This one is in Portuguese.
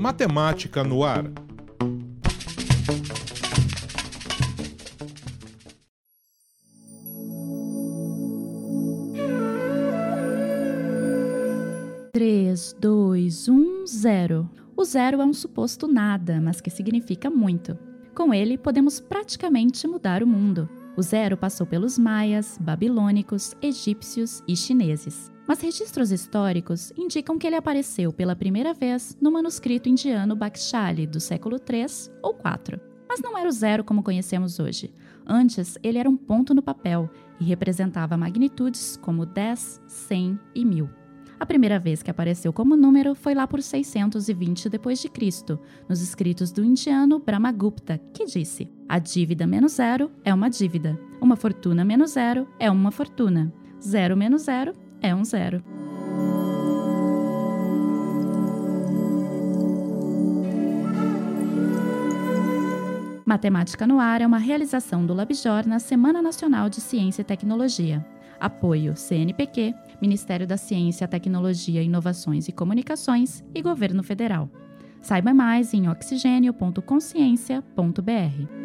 Matemática no ar. Três, dois, um, zero. O zero é um suposto nada, mas que significa muito. Com ele, podemos praticamente mudar o mundo. O zero passou pelos maias, babilônicos, egípcios e chineses. Mas registros históricos indicam que ele apareceu pela primeira vez no manuscrito indiano Bakshali do século III ou IV. Mas não era o zero como conhecemos hoje. Antes, ele era um ponto no papel e representava magnitudes como 10, 100 e 1000. A primeira vez que apareceu como número foi lá por 620 d.C., nos escritos do indiano Brahmagupta, que disse: A dívida menos zero é uma dívida, uma fortuna menos zero é uma fortuna, zero menos zero é um zero. Matemática no Ar é uma realização do LabJOR na Semana Nacional de Ciência e Tecnologia. Apoio CNPq, Ministério da Ciência, Tecnologia, Inovações e Comunicações e Governo Federal. Saiba mais em oxigênio.consciência.br.